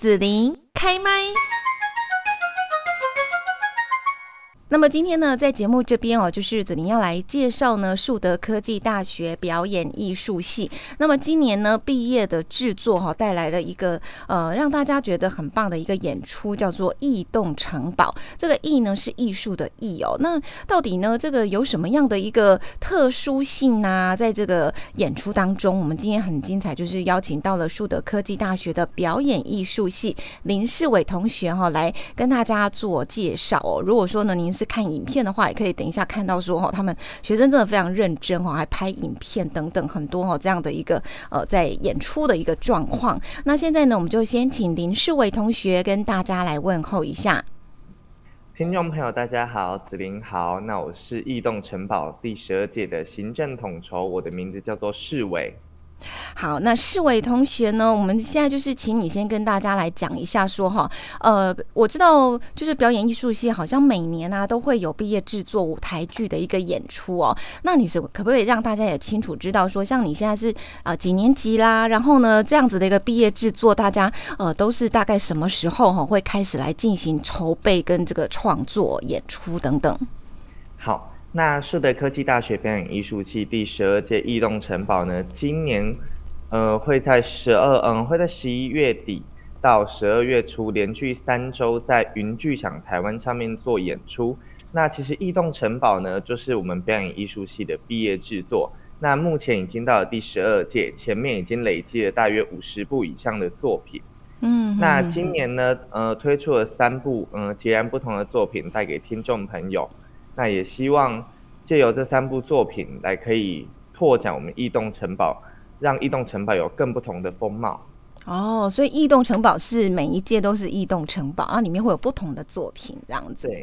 子琳开麦。那么今天呢，在节目这边哦，就是子宁要来介绍呢，树德科技大学表演艺术系。那么今年呢，毕业的制作哈，带来了一个呃，让大家觉得很棒的一个演出，叫做《异动城堡》。这个“异”呢是艺术的“异”哦。那到底呢，这个有什么样的一个特殊性呢？在这个演出当中，我们今天很精彩，就是邀请到了树德科技大学的表演艺术系林世伟同学哈，来跟大家做介绍哦。如果说呢，您是看影片的话，也可以等一下看到说哈，他们学生真的非常认真哈，还拍影片等等很多哈，这样的一个呃在演出的一个状况。那现在呢，我们就先请林世伟同学跟大家来问候一下。听众朋友，大家好，子林好，那我是异动城堡第十二届的行政统筹，我的名字叫做世伟。好，那世伟同学呢？我们现在就是请你先跟大家来讲一下，说哈，呃，我知道就是表演艺术系好像每年啊都会有毕业制作舞台剧的一个演出哦。那你是可不可以让大家也清楚知道说，像你现在是啊几年级啦？然后呢，这样子的一个毕业制作，大家呃都是大概什么时候哈会开始来进行筹备跟这个创作演出等等？好。那树德科技大学表演艺术系第十二届异动城堡呢，今年呃会在十二嗯会在十一月底到十二月初连续三周在云剧场台湾上面做演出。那其实异动城堡呢，就是我们表演艺术系的毕业制作。那目前已经到了第十二届，前面已经累积了大约五十部以上的作品。嗯，那今年呢，呃推出了三部嗯截然不同的作品带给听众朋友。那也希望借由这三部作品来可以拓展我们异动城堡，让异动城堡有更不同的风貌。哦，所以异动城堡是每一届都是异动城堡，那，里面会有不同的作品这样子。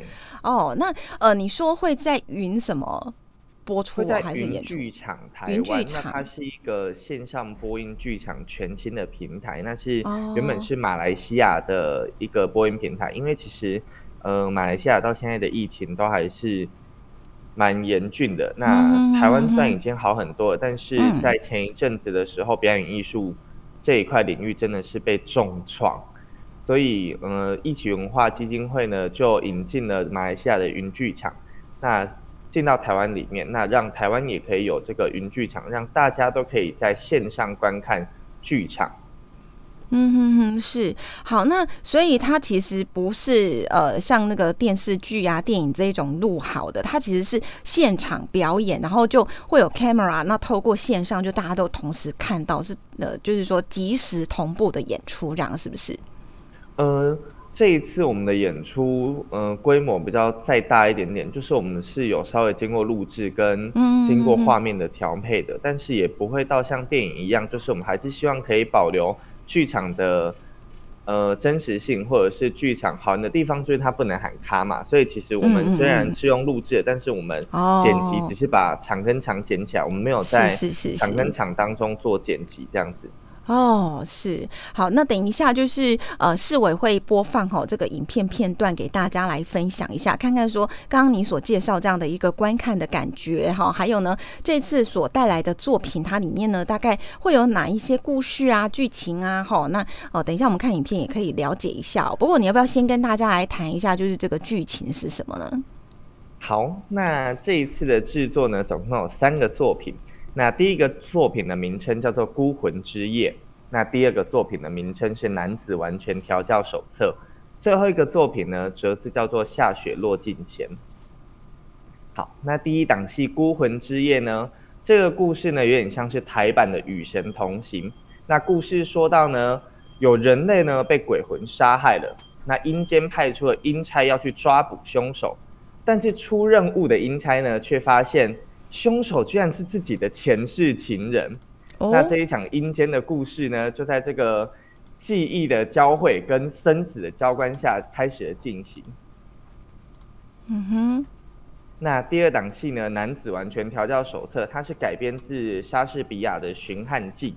哦，那呃，你说会在云什么播出还是演剧场台湾？那它是一个线上播音剧场全新的平台，那是原本是马来西亚的一个播音平台，因为其实。呃，马来西亚到现在的疫情都还是蛮严峻的。那台湾虽然已经好很多了，但是在前一阵子的时候，表演艺术这一块领域真的是被重创。所以，呃，一起文化基金会呢就引进了马来西亚的云剧场，那进到台湾里面，那让台湾也可以有这个云剧场，让大家都可以在线上观看剧场。嗯哼哼，是好，那所以它其实不是呃像那个电视剧啊、电影这一种录好的，它其实是现场表演，然后就会有 camera，那透过线上就大家都同时看到，是呃就是说即时同步的演出，这样是不是？呃，这一次我们的演出，呃，规模比较再大一点点，就是我们是有稍微经过录制跟经过画面的调配的，但是也不会到像电影一样，就是我们还是希望可以保留。剧场的呃真实性，或者是剧场好的地方，就是它不能喊卡嘛。所以其实我们虽然是用录制，但是我们剪辑只是把场跟场剪起来，我们没有在场跟场当中做剪辑这样子。哦，是好，那等一下就是呃，市委会播放哈这个影片片段给大家来分享一下，看看说刚刚你所介绍这样的一个观看的感觉哈，还有呢这次所带来的作品，它里面呢大概会有哪一些故事啊、剧情啊？哈，那哦，等一下我们看影片也可以了解一下。不过你要不要先跟大家来谈一下，就是这个剧情是什么呢？好，那这一次的制作呢，总共有三个作品。那第一个作品的名称叫做《孤魂之夜》，那第二个作品的名称是《男子完全调教手册》，最后一个作品呢，则是叫做《下雪落尽前》。好，那第一档戏《孤魂之夜》呢，这个故事呢，有点像是台版的《与神同行》。那故事说到呢，有人类呢被鬼魂杀害了，那阴间派出了阴差要去抓捕凶手，但是出任务的阴差呢，却发现。凶手居然是自己的前世情人，那这一场阴间的故事呢，就在这个记忆的交汇跟生死的交关下开始了进行。嗯哼，那第二档戏呢，《男子完全调教手册》，它是改编自莎士比亚的《寻汉记》，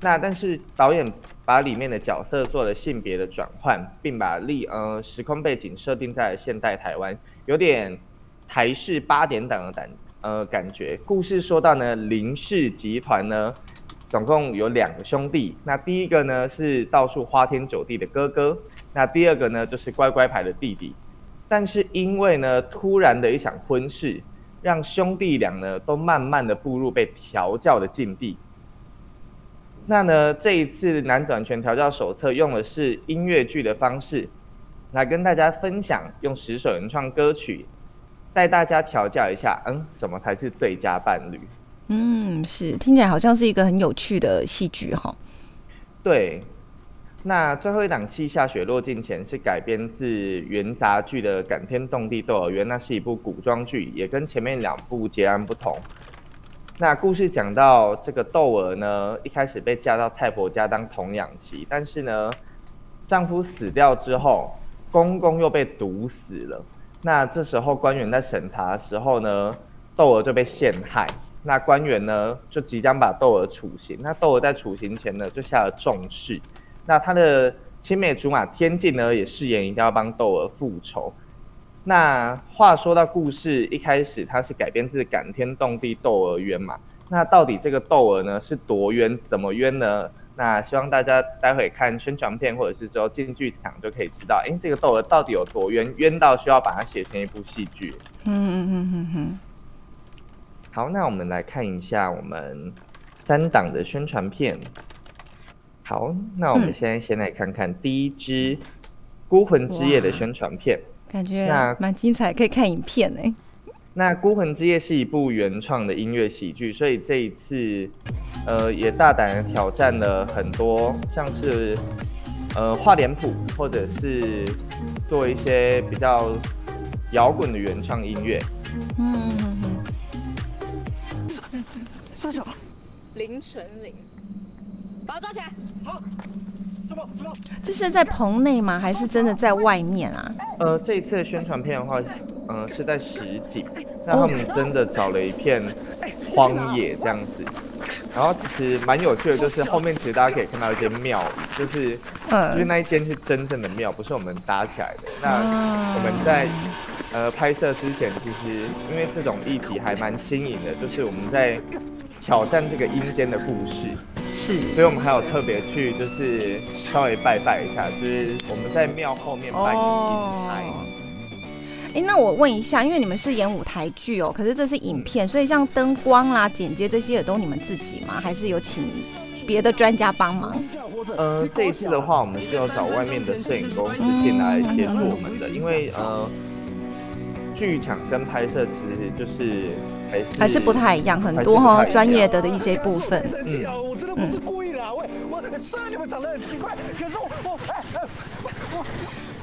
那但是导演把里面的角色做了性别的转换，并把历呃时空背景设定在现代台湾，有点台式八点档的感。呃，感觉故事说到呢，林氏集团呢，总共有两个兄弟。那第一个呢是到处花天酒地的哥哥，那第二个呢就是乖乖牌的弟弟。但是因为呢突然的一场婚事，让兄弟俩呢都慢慢的步入被调教的境地。那呢这一次男转拳调教手册用的是音乐剧的方式，来跟大家分享，用十首原创歌曲带大家调教一下，嗯，什么才是最佳伴侣？嗯，是听起来好像是一个很有趣的戏剧哈。对，那最后一档戏《下雪落尽前》是改编自元杂剧的《感天动地窦儿冤》，那是一部古装剧，也跟前面两部截然不同。那故事讲到这个窦娥呢，一开始被嫁到太婆家当童养媳，但是呢，丈夫死掉之后，公公又被毒死了。那这时候官员在审查的时候呢，窦娥就被陷害。那官员呢，就即将把窦娥处刑。那窦娥在处刑前呢，就下了重誓。那他的青梅竹马天镜呢，也誓言一定要帮窦娥复仇。那话说到故事一开始，它是改编自感天动地窦娥冤嘛？那到底这个窦娥呢是多冤？怎么冤呢？那希望大家待会看宣传片，或者是之后进剧场就可以知道，哎，这个窦娥到底有多冤？冤到需要把它写成一部戏剧？嗯嗯嗯嗯嗯。好，那我们来看一下我们三档的宣传片。好，那我们现在先来看看第一支《孤魂之夜》的宣传片，感觉蛮精彩，可以看影片呢。那《孤魂之夜》是一部原创的音乐喜剧，所以这一次，呃，也大胆的挑战了很多，像是呃画脸谱，或者是做一些比较摇滚的原创音乐。嗯。三小林纯林，把他抓起来。好，什么什么？这是在棚内吗？还是真的在外面啊？呃，这一次的宣传片的话，嗯，是在实景。那他们真的找了一片荒野这样子。然后其实蛮有趣的，就是后面其实大家可以看到一间庙宇，就是就是那一间是真正的庙，不是我们搭起来的。那我们在呃拍摄之前，其实因为这种议题还蛮新颖的，就是我们在。挑战这个阴间的故事是，所以我们还有特别去，就是稍微拜拜一下，就是我们在庙后面拜阴台。哎，那我问一下，因为你们是演舞台剧哦，可是这是影片，所以像灯光啦、剪接这些也都你们自己吗？还是有请别的专家帮忙？呃，这一次的话，我们是要找外面的摄影公司进来协助我们的，因为呃，剧场跟拍摄其实就是。还是不太一样，很多哈专业的的一些部分。嗯，我真的不是故意的，我我虽然你们长得很奇怪，可是我我。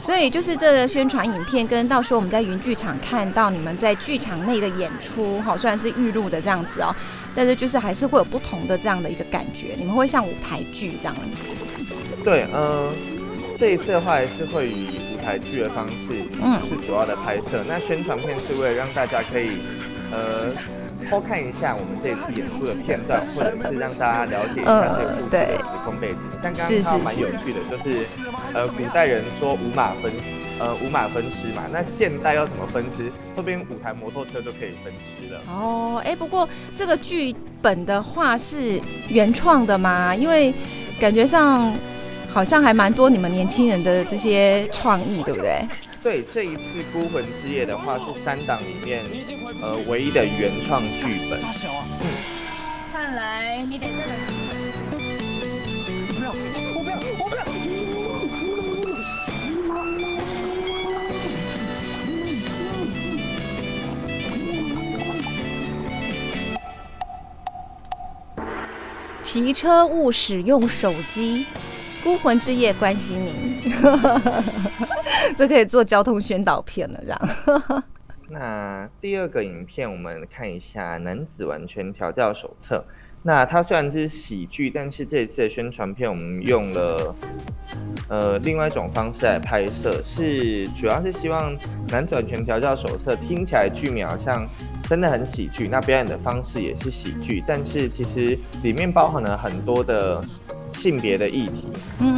所以就是这个宣传影片，跟到时候我们在云剧场看到你们在剧场内的演出，哈，虽然是预录的这样子哦，但是就是还是会有不同的这样的一个感觉，你们会像舞台剧这样。对，嗯，这一次的话还是会以舞台剧的方式，嗯，是主要的拍摄。那宣传片是为了让大家可以。呃，偷看一下我们这次演出的片段，或者是让大家了解一下这个故事的时空背景。像刚刚他蛮有趣的，就是呃，古代人说五马分，呃，五马分尸嘛。那现代要怎么分尸？后边五台摩托车就可以分尸了。哦，哎，不过这个剧本的话是原创的吗？因为感觉上好像还蛮多你们年轻人的这些创意，对不对？对，这一次《孤魂之夜》的话是三档里面，呃，唯一的原创剧本。嗯，看来你得再不要，我不要，我不要。骑车勿使用手机。孤魂之夜关心您，这可以做交通宣导片了，这样。那第二个影片，我们看一下《男子完全调教手册》。那它虽然是喜剧，但是这一次的宣传片，我们用了呃另外一种方式来拍摄，是主要是希望《男子完全调教手册》听起来剧名好像真的很喜剧，那表演的方式也是喜剧，但是其实里面包含了很多的。性别的议题，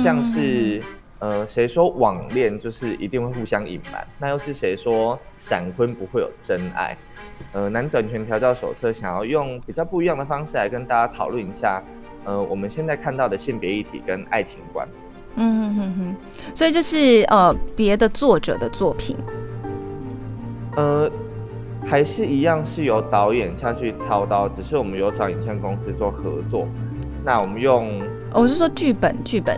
像是呃，谁说网恋就是一定会互相隐瞒？那又是谁说闪婚不会有真爱？呃，男转权调教手册想要用比较不一样的方式来跟大家讨论一下呃我们现在看到的性别议题跟爱情观。嗯哼哼哼，所以这是呃别的作者的作品。呃，还是一样是由导演下去操刀，只是我们有找影像公司做合作。那我们用，我是说剧本，剧本。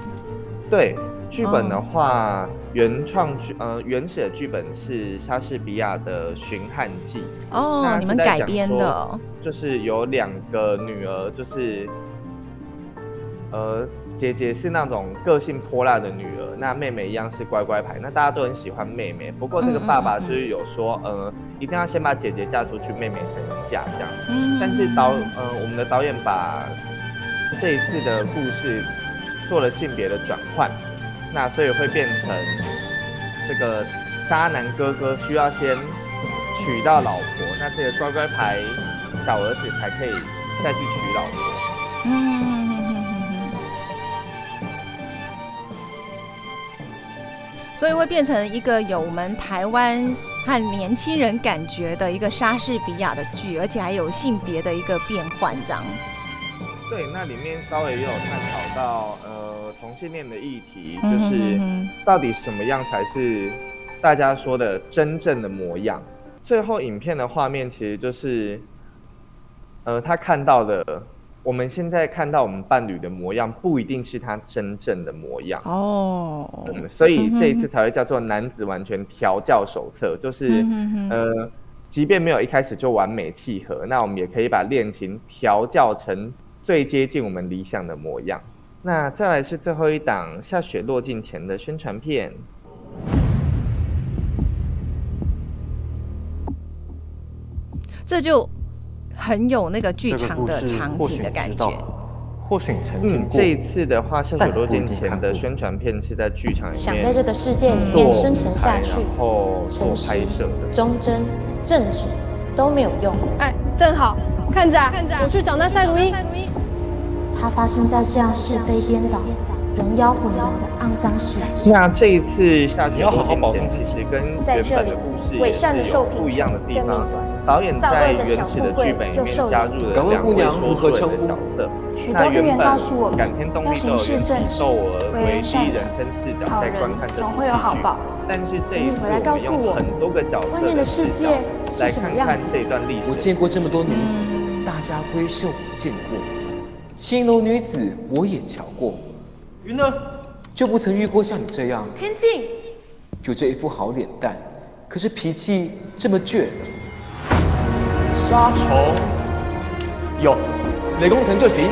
对，剧本的话，原创剧呃原始的剧本是莎士比亚的《寻汉记》。哦，你们改编的。就是有两个女儿，就是呃。姐姐是那种个性泼辣的女儿，那妹妹一样是乖乖牌，那大家都很喜欢妹妹。不过这个爸爸就是有说，呃，一定要先把姐姐嫁出去，妹妹才能嫁这样。但是导，呃，我们的导演把这一次的故事做了性别的转换，那所以会变成这个渣男哥哥需要先娶到老婆，那这个乖乖牌小儿子才可以再去娶老婆。所以会变成一个有我们台湾和年轻人感觉的一个莎士比亚的剧，而且还有性别的一个变换，这样。对，那里面稍微也有探讨到呃同性恋的议题，就是到底什么样才是大家说的真正的模样。最后影片的画面其实就是呃他看到的。我们现在看到我们伴侣的模样，不一定是他真正的模样哦。嗯，所以这一次才会叫做男子完全调教手册，就是呃，即便没有一开始就完美契合，那我们也可以把恋情调教成最接近我们理想的模样。那再来是最后一档下雪落尽前的宣传片，这就。很有那个剧场的场景的感觉。或许你曾经过。这一次的话，下雪落尽前的宣传片是在剧场里面想在这个世界里面生存下去，然后诚实、忠贞、正直都没有用。哎，正好，看着，我去找那赛鲁伊。它发生在这样是非颠倒、人妖混淆的肮脏世界。那这一次下雪落尽前，其实跟原本的故事是有不一样的地方。导演在原始的剧本里面加入了两位说书人的角色。那原本感天动地都有原始窦娥为第一人称视角在观看这部戏剧，但是这一次我们用很多个角色的视角来看看这段历史。我见过这么多女子，大家闺秀我见过，青楼女子我也瞧过，云呢？就不曾遇过像你这样。天静，有这一副好脸蛋，可是脾气这么倔。杀虫有，雷公藤就行。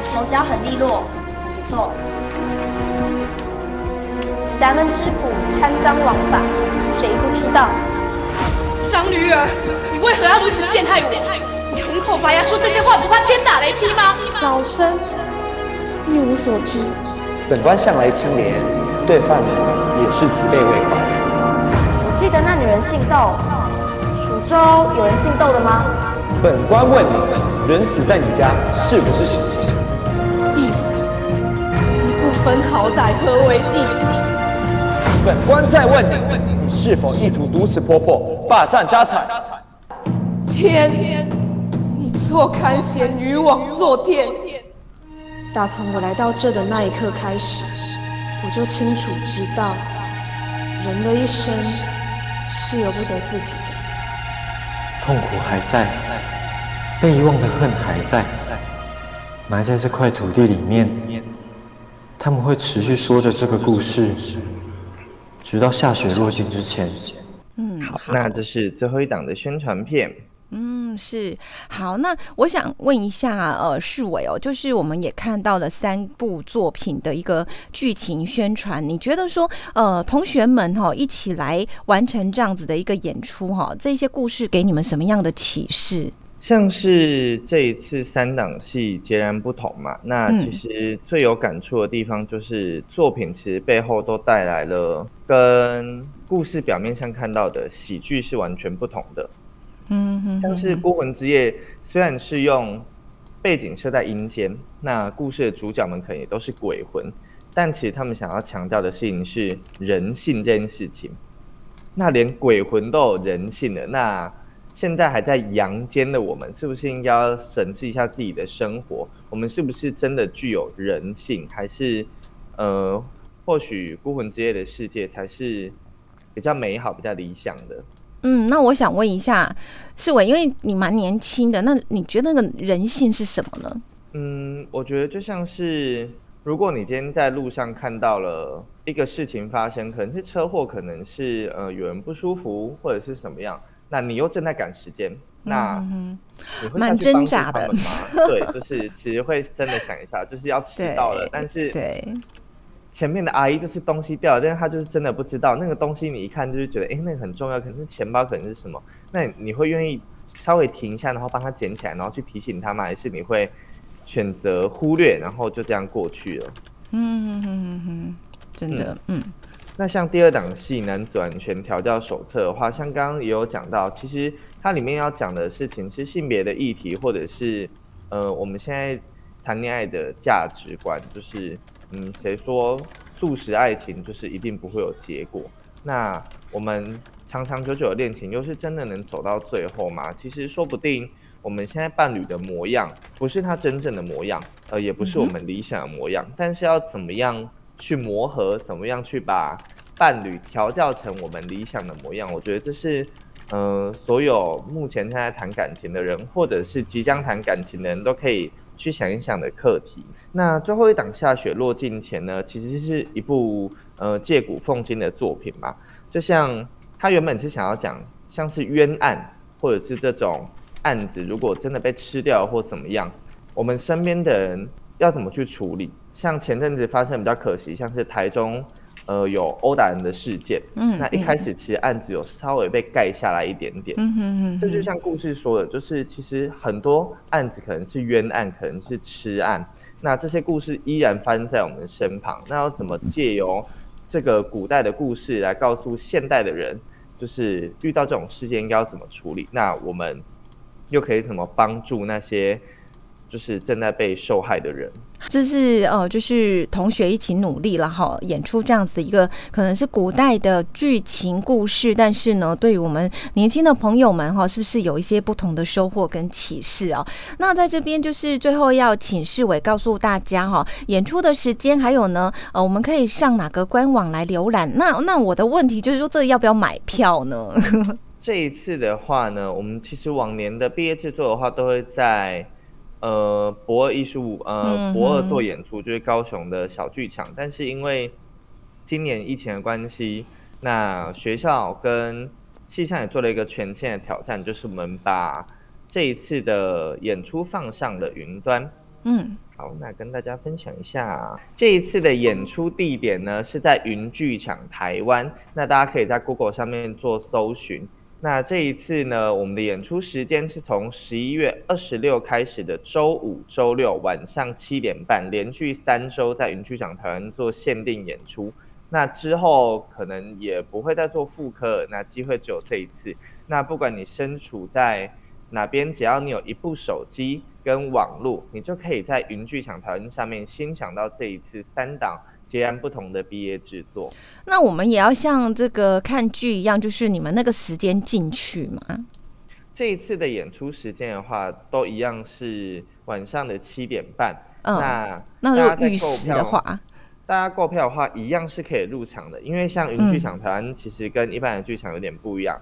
手脚很利落，不错。咱们知府贪赃枉法，谁不知道？商女儿，你为何要如此陷害我？你红口白牙说这些话，不怕天打雷劈吗？老身一无所知。本官向来清廉，对犯人也是慈悲为怀。我记得那女人姓窦。楚州有人姓窦的吗？本官问你，人死在你家是不是死情？弟，你不分好歹，何为弟？本官再问你，你是否意图毒死婆婆，霸占家产？天，你错看贤女枉做天。打从我来到这的那一刻开始，我就清楚知道，人的一生是由不得自己。痛苦还在，被遗忘的恨还在，埋在这块土地里面。他们会持续说着这个故事，直到下雪落尽之前。嗯，好，那这是最后一档的宣传片。嗯，是好。那我想问一下，呃，世伟哦，就是我们也看到了三部作品的一个剧情宣传。你觉得说，呃，同学们哈一起来完成这样子的一个演出哈，这些故事给你们什么样的启示？像是这一次三档戏截然不同嘛，那其实最有感触的地方就是作品其实背后都带来了跟故事表面上看到的喜剧是完全不同的。嗯哼，像是《孤魂之夜》，虽然是用背景设在阴间，那故事的主角们可能也都是鬼魂，但其实他们想要强调的事情是人性这件事情。那连鬼魂都有人性的，那现在还在阳间的我们，是不是应该审视一下自己的生活？我们是不是真的具有人性？还是呃，或许孤魂之夜的世界才是比较美好、比较理想的？嗯，那我想问一下世伟，因为你蛮年轻的，那你觉得那个人性是什么呢？嗯，我觉得就像是，如果你今天在路上看到了一个事情发生，可能是车祸，可能是呃有人不舒服，或者是什么样，那你又正在赶时间，那你会下蛮挣扎的吗？对，就是其实会真的想一下，就是要迟到了，但是对，前面的阿姨就是东西掉了，但是她就是真的不知道那个东西，你一看就是觉得，哎、那个很重要，可能是钱包，可能是什么？那你会愿意稍微停一下，然后帮她捡起来，然后去提醒她吗？还是你会选择忽略，然后就这样过去了？嗯嗯嗯嗯，真的，嗯那像第二档戏《男子完全调教手册》的话，像刚刚也有讲到，其实它里面要讲的事情是性别的议题，或者是呃我们现在谈恋爱的价值观，就是嗯谁说素食爱情就是一定不会有结果？那我们长长久久的恋情又是真的能走到最后吗？其实说不定我们现在伴侣的模样不是他真正的模样，呃，也不是我们理想的模样，但是要怎么样去磨合，怎么样去把伴侣调教成我们理想的模样，我觉得这是。呃，所有目前正在谈感情的人，或者是即将谈感情的人都可以去想一想的课题。那最后一档《下雪落尽前》呢，其实是一部呃借古讽今的作品嘛。就像他原本是想要讲，像是冤案，或者是这种案子，如果真的被吃掉或怎么样，我们身边的人要怎么去处理？像前阵子发生比较可惜，像是台中呃有殴打人的事件，嗯那一开始其实案子有稍微被盖下来一点点，嗯哼哼，这就像故事说的，就是其实很多案子可能是冤案，可能是痴案，那这些故事依然发生在我们身旁。那要怎么借由这个古代的故事来告诉现代的人，就是遇到这种事件应该要怎么处理？那我们又可以怎么帮助那些就是正在被受害的人？这是呃，就是同学一起努力了哈，演出这样子一个可能是古代的剧情故事，但是呢，对于我们年轻的朋友们哈，是不是有一些不同的收获跟启示啊？那在这边就是最后要请世伟告诉大家哈，演出的时间还有呢，呃，我们可以上哪个官网来浏览？那那我的问题就是说，这要不要买票呢？这一次的话呢，我们其实往年的毕业制作的话，都会在呃博二艺术呃嗯博二做演出，就是高雄的小剧场。但是因为今年疫情的关系，那学校跟系上也做了一个全线的挑战，就是我们把这一次的演出放上了云端。嗯好，那跟大家分享一下这一次的演出地点呢，是在云剧场台湾。那大家可以在 Google 上面做搜寻。那这一次呢，我们的演出时间是从十一月二十六开始的周五、周六晚上七点半，连续三周在云剧场台湾做限定演出。那之后可能也不会再做复刻，那机会只有这一次。那不管你身处在哪边，只要你有一部手机跟网络，你就可以在云剧场台湾上面欣赏到这一次三档截然不同的毕业制作。那我们也要像这个看剧一样，就是你们那个时间进去嘛？这一次的演出时间的话，都一样是晚上的七点半。嗯那那如果预时的话，大家购票的话，一样是可以入场的，因为像云剧场台湾其实跟一般的剧场有点不一样。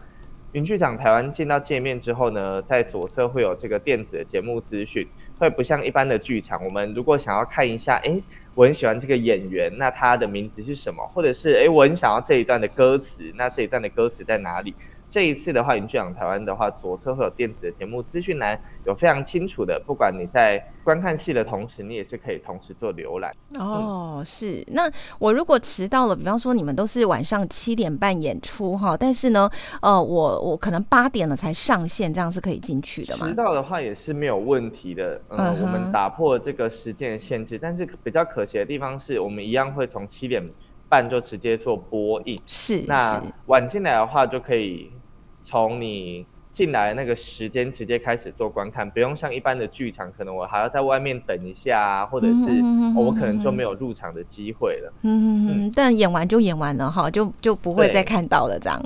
云剧场台湾进到界面之后呢，在左侧会有这个电子的节目资讯，会不像一般的剧场，我们如果想要看一下，哎，我很喜欢这个演员，那他的名字是什么？或者是哎，我很想要这一段的歌词，那这一段的歌词在哪里？这一次的话，云剧场台湾的话，左侧会有电子的节目资讯栏，有非常清楚的，不管你在观看戏的同时，你也是可以同时做浏览。哦，是。那我如果迟到了，比方说你们都是晚上七点半演出哈，但是呢，呃，我我可能八点了才上线，这样是可以进去的吗迟？到的话也是没有问题的，嗯，嗯我们打破了这个时间的限制，但是比较可惜的地方是我们一样会从七点半就直接做播映，是那，晚进来的话就可以从你进来的那个时间直接开始做观看，不用像一般的剧场，可能我还要在外面等一下啊，或者是、我可能就没有入场的机会了。嗯嗯嗯，但演完就演完了哈，就就不会再看到了这样。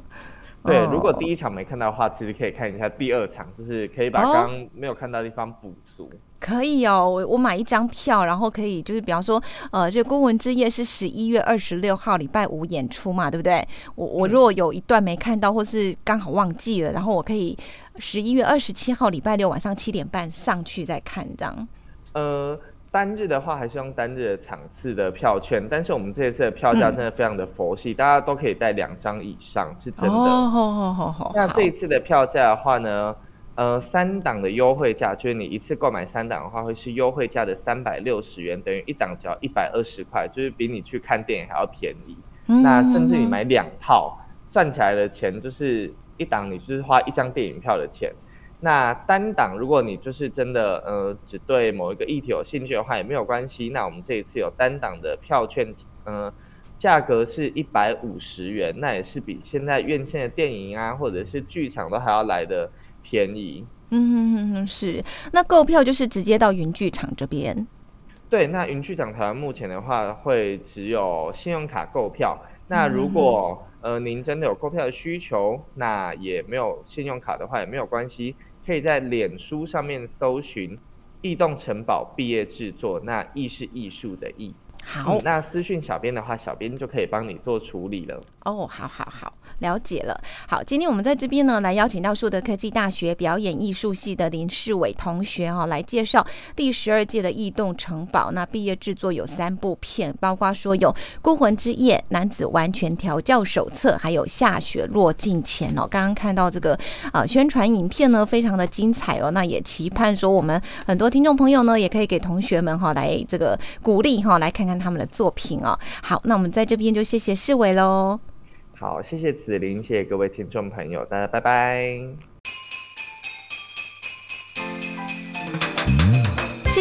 对，哦如果第一场没看到的话，其实可以看一下第二场，就是可以把哦刚刚没有看到的地方补足。可以哦，我我买一张票，然后可以就是比方说，呃，这《孤魂之夜》是十一月二十六号礼拜五演出嘛，对不对？我我如果有一段没看到，或是刚好忘记了，然后我可以十一月二十七号礼拜六晚上七点半上去再看，这样。呃，单日的话还是用单日的场次的票券，但是我们这一次的票价嗯真的非常的佛系，大家都可以带两张以上，是真的。哦，好好好好。那这一次的票价的话呢，呃，三档的优惠价，就是你一次购买三档的话，会是优惠价的三百六十元，等于一档只要一百二十块，就是比你去看电影还要便宜。嗯那甚至你买两套，算起来的钱就是一档，你就是花一张电影票的钱。那单档，如果你就是真的呃只对某一个议题有兴趣的话，也没有关系。那我们这一次有单档的票券，呃，价格是一百五十元，那也是比现在院线的电影啊，或者是剧场都还要来的便宜。嗯哼哼是。那购票就是直接到云剧场这边。对，那云剧场台湾目前的话，会只有信用卡购票。那如果、呃您真的有购票的需求，那也没有信用卡的话也没有关系，可以在脸书上面搜寻“异动城堡毕业制作”，那“艺”是艺术的“艺”。好嗯，那私讯小编的话，小编就可以帮你做处理了。哦，好好好，了解了。好，今天我们在这边呢，来邀请到树德科技大学表演艺术系的林世伟同学哈、来介绍第十二届的异动城堡。那毕业制作有三部片，包括说有《孤魂之夜》、《男子完全调教手册》，还有《下雪落尽前》哦。刚刚看到这个啊、宣传影片呢，非常的精彩哦。那也期盼说我们很多听众朋友呢，也可以给同学们哈、来这个鼓励哈、来看看看他们的作品哦。好，那我们在这边就谢谢世伟喽。好，谢谢子琳，谢谢各位听众朋友，大家拜拜。